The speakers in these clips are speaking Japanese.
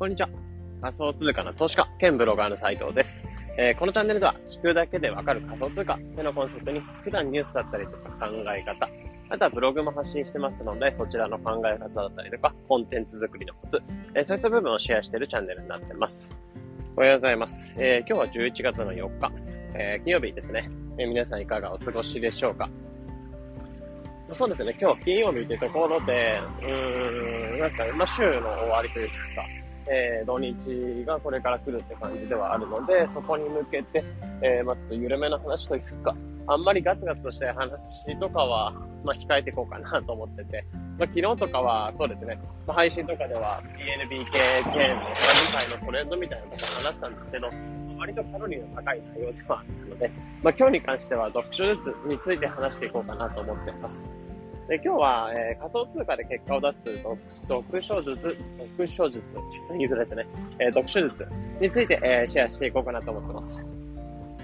こんにちは。仮想通貨の投資家兼ブロガーの斉藤です。えー、このチャンネルでは聞くだけでわかる仮想通貨ってのコンセプトに普段ニュースだったりとか考え方、あとはブログも発信してますので、そちらの考え方だったりとか、コンテンツ作りのコツ、えー、そういった部分をシェアしているチャンネルになってます。おはようございます。えー、今日は11月の4日、え、金曜日ですね、え皆さんいかがお過ごしでしょうか？そうですね、今日金曜日というところで、うーん、なんか、まあ、週の終わりというか、えー、土日がこれから来るって感じではあるので、そこに向けて、えー、まあ、ちょっと緩めの話というか、あんまりガツガツとした話とかは、まあ、控えていこうかなと思ってて、まあ、昨日とかは、そうですね、ま、配信とかでは PNBK チェーンの世界のトレンドみたいなことを話したんですけど、割とカロリーの高い内容ではあったので、まあ、今日に関しては読書術について話していこうかなと思ってます。で今日は、えー、仮想通貨で結果を出す読書術、読書術、言いづらいですね、えー、読書術について、えー、シェアしていこうかなと思ってます。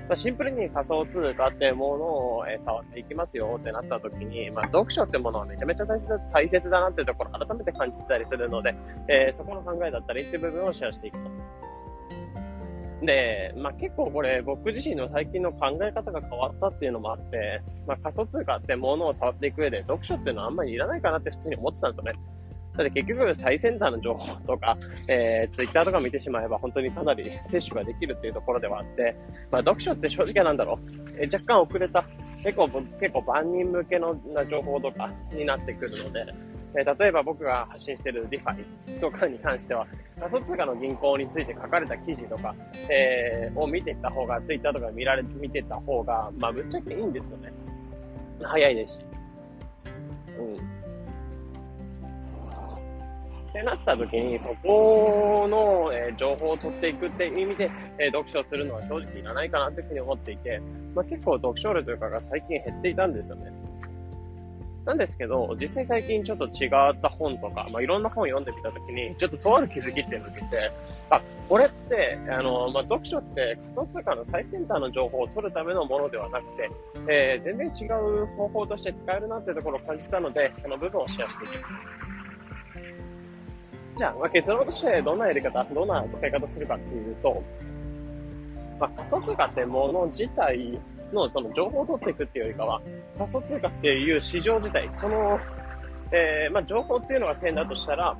ま、シンプルに仮想通貨ってものを、え、触っていきますよってなった時に、まあ、読書ってものはめちゃめちゃ大切だ大切だなっていうところ改めて感じてたりするので、えー、そこの考えだったりっていう部分をシェアしていきます。で、まあ、結構これ僕自身の最近の考え方が変わったっていうのもあって、まあ、仮想通貨ってものを触っていく上で読書っていうのはあんまりいらないかなって普通に思ってたんですよね。だって結局最先端の情報とか、えー、ツイッターとか見てしまえば本当にかなり摂取ができるっていうところではあって、まあ、読書って正直なんだろう、えー、若干遅れた、結構、結構万人向けの情報とかになってくるので、え、例えば僕が発信している DeFi とかに関しては、仮想通貨の銀行について書かれた記事とか、えー、を見ていった方が、Twitter とか見られて、見てた方が、まあ、ぶっちゃけいいんですよね。早いですし。うん。ってなった時に、そこの、えー、情報を取っていくっていう意味で、えー、読書するのは正直いらないかなというふうに思っていて、まあ、結構読書量というかが最近減っていたんですよね。なんですけど、実際最近ちょっと違った本とか、まあ、いろんな本を読んでみたときに、ちょっととある気づきっていうのを見て、あ、これって、あの、まあ、読書って仮想通貨の最先端の情報を取るためのものではなくて、えー、全然違う方法として使えるなっていうところを感じたので、その部分をシェアしていきます。じゃあ、まあ、結論としてどんなやり方、どんな使い方するかっていうと、まあ、仮想通貨ってもの自体のその情報を取っていくっていうよりかは、仮想通貨っていう市場自体、その、えー、まあ、情報っていうのが点だとしたら、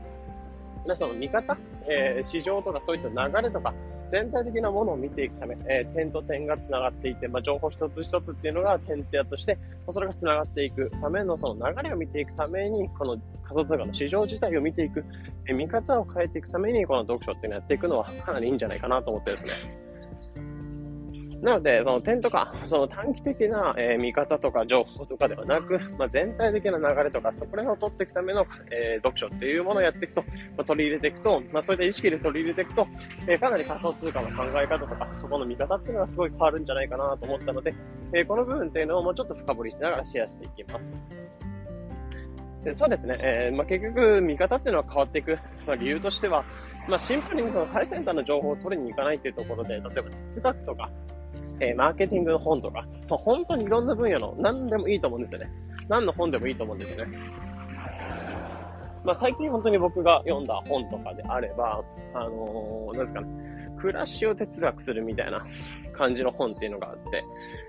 その見方、えー、市場とかそういった流れとか、全体的なものを見ていくため、えー、点と点が繋がっていて、まあ、情報一つ一つっていうのが点々として、それが繋がっていくための、その流れを見ていくために、この仮想通貨の市場自体を見ていく、えー、見方を変えていくために、この読書っていうのをやっていくのはかなりいいんじゃないかなと思ってですね。なので、その点とか、その短期的な、えー、見方とか情報とかではなく、まあ、全体的な流れとか、そこら辺を取っていくための、えー、読書っていうものをやっていくと、まあ、取り入れていくと、まあ、そういった意識で取り入れていくと、えー、かなり仮想通貨の考え方とか、そこの見方っていうのがすごい変わるんじゃないかなと思ったので、えこの部分っていうのをもうちょっと深掘りしながらシェアしていきます。でそうですね、えまあ、結局、見方っていうのは変わっていく、まあ、理由としては、まあ、シンプルにその最先端の情報を取りに行かないっていうところで、例えば哲学とか、えー、マーケティングの本とか、まあ、本当にいろんな分野の何でもいいと思うんですよね。何の本でもいいと思うんですよね。まあ、最近本当に僕が読んだ本とかであれば、あのー、なんですかね、暮らしを哲学するみたいな感じの本っていうのがあっ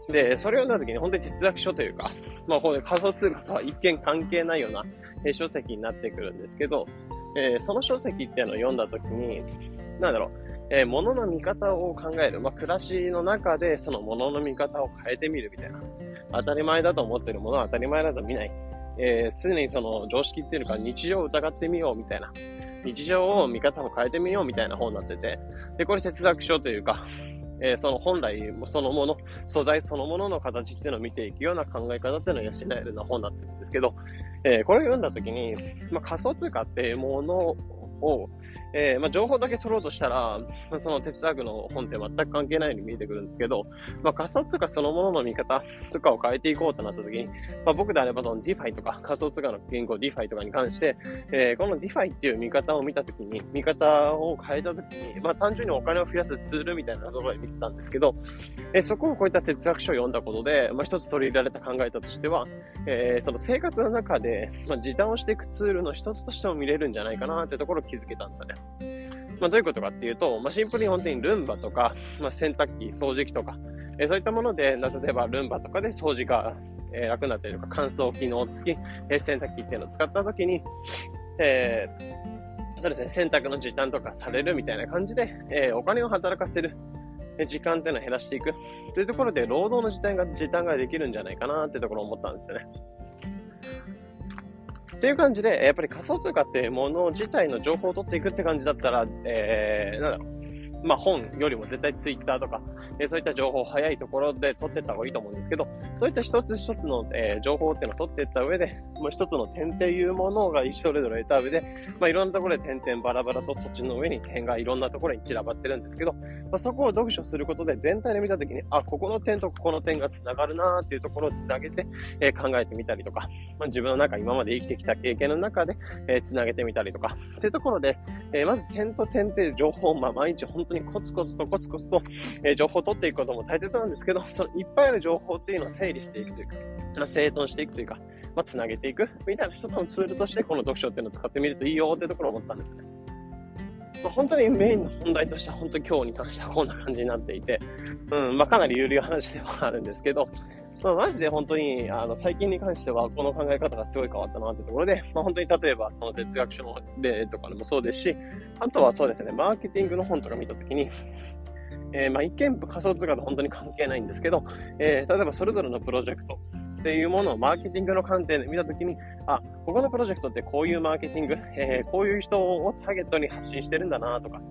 て、で、それを読んだ時に本当に哲学書というか、まあ、この仮想通貨とは一見関係ないような書籍になってくるんですけど、えー、その書籍っていうのを読んだ時に、なんだろう、えー、物の見方を考える。まあ、暮らしの中でその物の見方を変えてみるみたいな。当たり前だと思ってるものは当たり前だと見ない。えー、常にその常識っていうか日常を疑ってみようみたいな。日常を見方を変えてみようみたいな本になってて。で、これ哲学書というか、えー、その本来そのもの、素材そのものの形っていうのを見ていくような考え方っていうのを養えるような本になってるんですけど、えー、これを読んだときに、まあ、仮想通貨っていうものをを、えー、まあ、情報だけ取ろうとしたら、その哲学の本って全く関係ないように見えてくるんですけど、まあ、仮想通貨そのものの見方とかを変えていこうとなった時に、まあ、僕であればその DeFi とか仮想通貨の言語 DeFi とかに関して、えー、この DeFi っていう見方を見た時に、見方を変えた時に、まあ、単純にお金を増やすツールみたいなところで見てたんですけど、えー、そこをこういった哲学書を読んだことで、まあ、一つ取り入れられた考え方としては、え、その生活の中で、まあ、時短をしていくツールの一つとしても見れるんじゃないかなってところを気づけたんですよね。まあ、どういうことかっていうと、まあ、シンプルに本当にルンバとか、まあ、洗濯機、掃除機とか、えー、そういったもので、例えばルンバとかで掃除が、えー、楽になったりとか、乾燥機能付き、えー、洗濯機っていうのを使ったときに、えー、そうですね、洗濯の時短とかされるみたいな感じで、え、お金を働かせる、時間っていうのを減らしていく。というところで、労働の時短が、時短ができるんじゃないかなってところを思ったんですよね。っていう感じで、やっぱり仮想通貨っていうもの自体の情報を取っていくって感じだったら、えー、なんだろう。まあ本よりも絶対ツイッターとか、え、そういった情報を早いところで取っていった方がいいと思うんですけど、そういった一つ一つの、え、情報っていうのを取っていった上で、もう一つの点っていうものが一それぞれ得た上で、まあいろんなところで点々バラバラと土地の上に点がいろんなところに散らばってるんですけど、まあ、そこを読書することで全体で見たときに、あ、ここの点とここの点が繋がるなーっていうところを繋げて、え、考えてみたりとか、まあ、自分の中、今まで生きてきた経験の中で、え、繋げてみたりとか、っていうところで、え、まず点と点っていう情報を、まあ毎日本当にコツコツとコツコツと、え、情報を取っていくことも大切なんですけど、そのいっぱいある情報っていうのを整理していくというか、まあ、整頓していくというか、まあ、つなげていくみたいな一つのツールとして、この読書っていうのを使ってみるといいよっていうところを思ったんですね。まあ、本当にメインの本題としては、本当に今日に関してはこんな感じになっていて、うん、まあ、かなり有料話ではあるんですけど、まあ、マジで本当に、あの、最近に関しては、この考え方がすごい変わったなってところで、まあ、本当に例えば、その哲学書の例とかでもそうですし、あとはそうですね、マーケティングの本とか見たときに、えー、まあ、一見仮想通貨と本当に関係ないんですけど、えー、例えばそれぞれのプロジェクトっていうものをマーケティングの観点で見たときに、あ、ここのプロジェクトってこういうマーケティング、えー、こういう人をターゲットに発信してるんだなとか、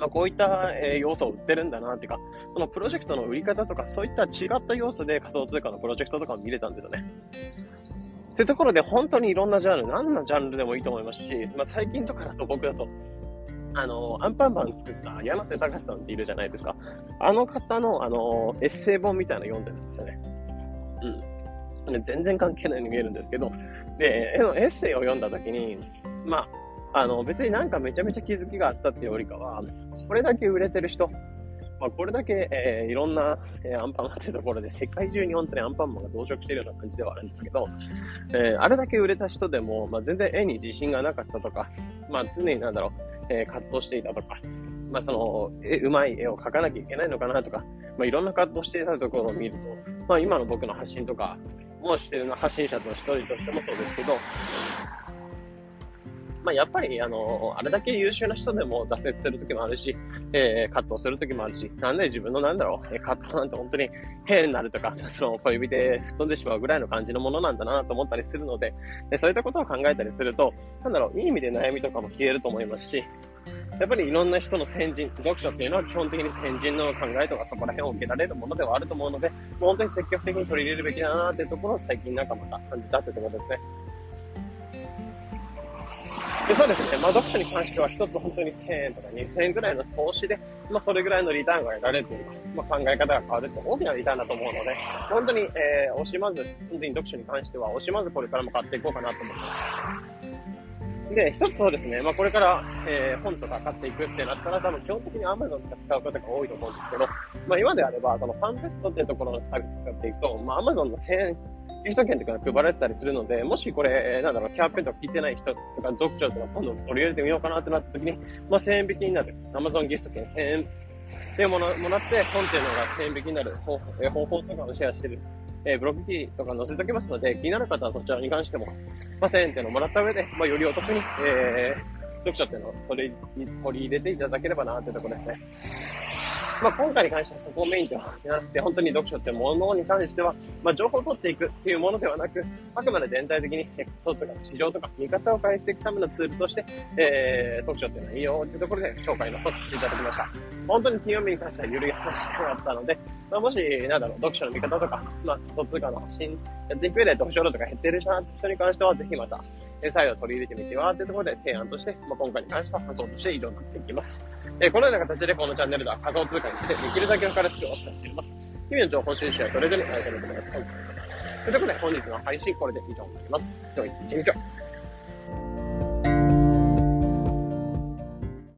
あ、こういった、え要素を売ってるんだなっていうか、そのプロジェクトの売り方とか、そういった違った要素で仮想通貨のプロジェクトとかを見れたんですよね。っていうところで本当にいろんなジャンル、何のジャンルでもいいと思いますし、まあ、最近とかだと僕だと、あの、アンパンマン作った柳瀬隆さんっているじゃないですか。あの方の、あの、エッセイ本みたいなの読んでるんですよね。うん。全然関係ないように見えるんですけど、で、エッセイを読んだ時に、まあ、あの、別になんかめちゃめちゃ気づきがあったっていうよりかは、これだけ売れてる人、まあ、これだけ、えー、いろんな、えー、アンパンマンっていうところで、世界中に本当にアンパンマンが増殖しているような感じではあるんですけど、えー、あれだけ売れた人でも、まあ、全然絵に自信がなかったとか、まあ、常になんだろう、え、葛藤していたとか、まあ、その、え、うまい絵を描かなきゃいけないのかなとか、まあ、いろんな葛藤していたところを見ると、まあ、今の僕の発信とかもしてるの発信者の一人としてもそうですけど、まあ、やっぱり、あの、あれだけ優秀な人でも挫折するときもあるし、えー、葛藤するときもあるし、なんで自分のなんだろう、え、葛藤なんて本当に変になるとか、その小指で吹っ飛んでしまうぐらいの感じのものなんだなと思ったりするので、でそういったことを考えたりすると、なんだろう、いい意味で悩みとかも消えると思いますし、やっぱりいろんな人の先人、読書っていうのは基本的に先人の考えとかそこら辺を受けられるものではあると思うので、もう本当に積極的に取り入れるべきだなっていうところを最近なんかまた感じたってところですね。でそうですね、まあ、読書に関しては一つ本当に1000円とか2000円ぐらいの投資で、まあ、それぐらいのリターンが得られるというか、まあ、考え方が変わるって大きなリターンだと思うので、本当に、えー、惜しまず、本当に読書に関しては惜しまずこれからも買っていこうかなと思ってます。で、一つそうですね、まあ、これから、えー、本とか買っていくってなったら、多分基本的に Amazon とか使う方が多いと思うんですけど、まあ、今であれば、そのファンフェストっていうところのサービス使っていくと、まあ、Amazon の1000円ギフト券とか配られてたりするので、もしこれ、なんだろう、キャンペーンとか聞いてない人とか、族長とか今度取り入れてみようかなってなった時に、まあ1000円引きになる。Amazon ギフト券1000円っていうものもらって、本っていうのが1000円引きになる方法え方法とかをシェアしてる。えー、ブログキーとか載せておきますので、気になる方はそちらに関しても、まあ、1000円っていうのをもらった上で、まあ、よりお得に、えー、読書っていうのを取り取り入れていただければなというところですね。まあ、今回に関してはそこをメインではなくて、本当に読書ってものに関しては、まあ、情報を取っていくっていうものではなく、あくまで全体的に、そうとか市場とか見方を変えていくためのツールとして、えー、読書っていうのはいいよっていうところで紹介のさせていただきました。本当に金曜日に関しては緩い話ではあったので、まあ、もし、なんだろう、読書の見方とか、まあ、仮想通貨の発信やっていく上で読書量とか減ってるなって人に関しては、ぜひまた、え再度取り入れてみてはっていうところで提案として、まあ、今回に関しては仮想として以上になっていきます。えこのような形でこのチャンネルでは仮想通貨についてできるだけ分かりやすくお伝えしています。日々の情報収集はトレードに変えてみください。ということで本日の配信これで以上になります。では一日を。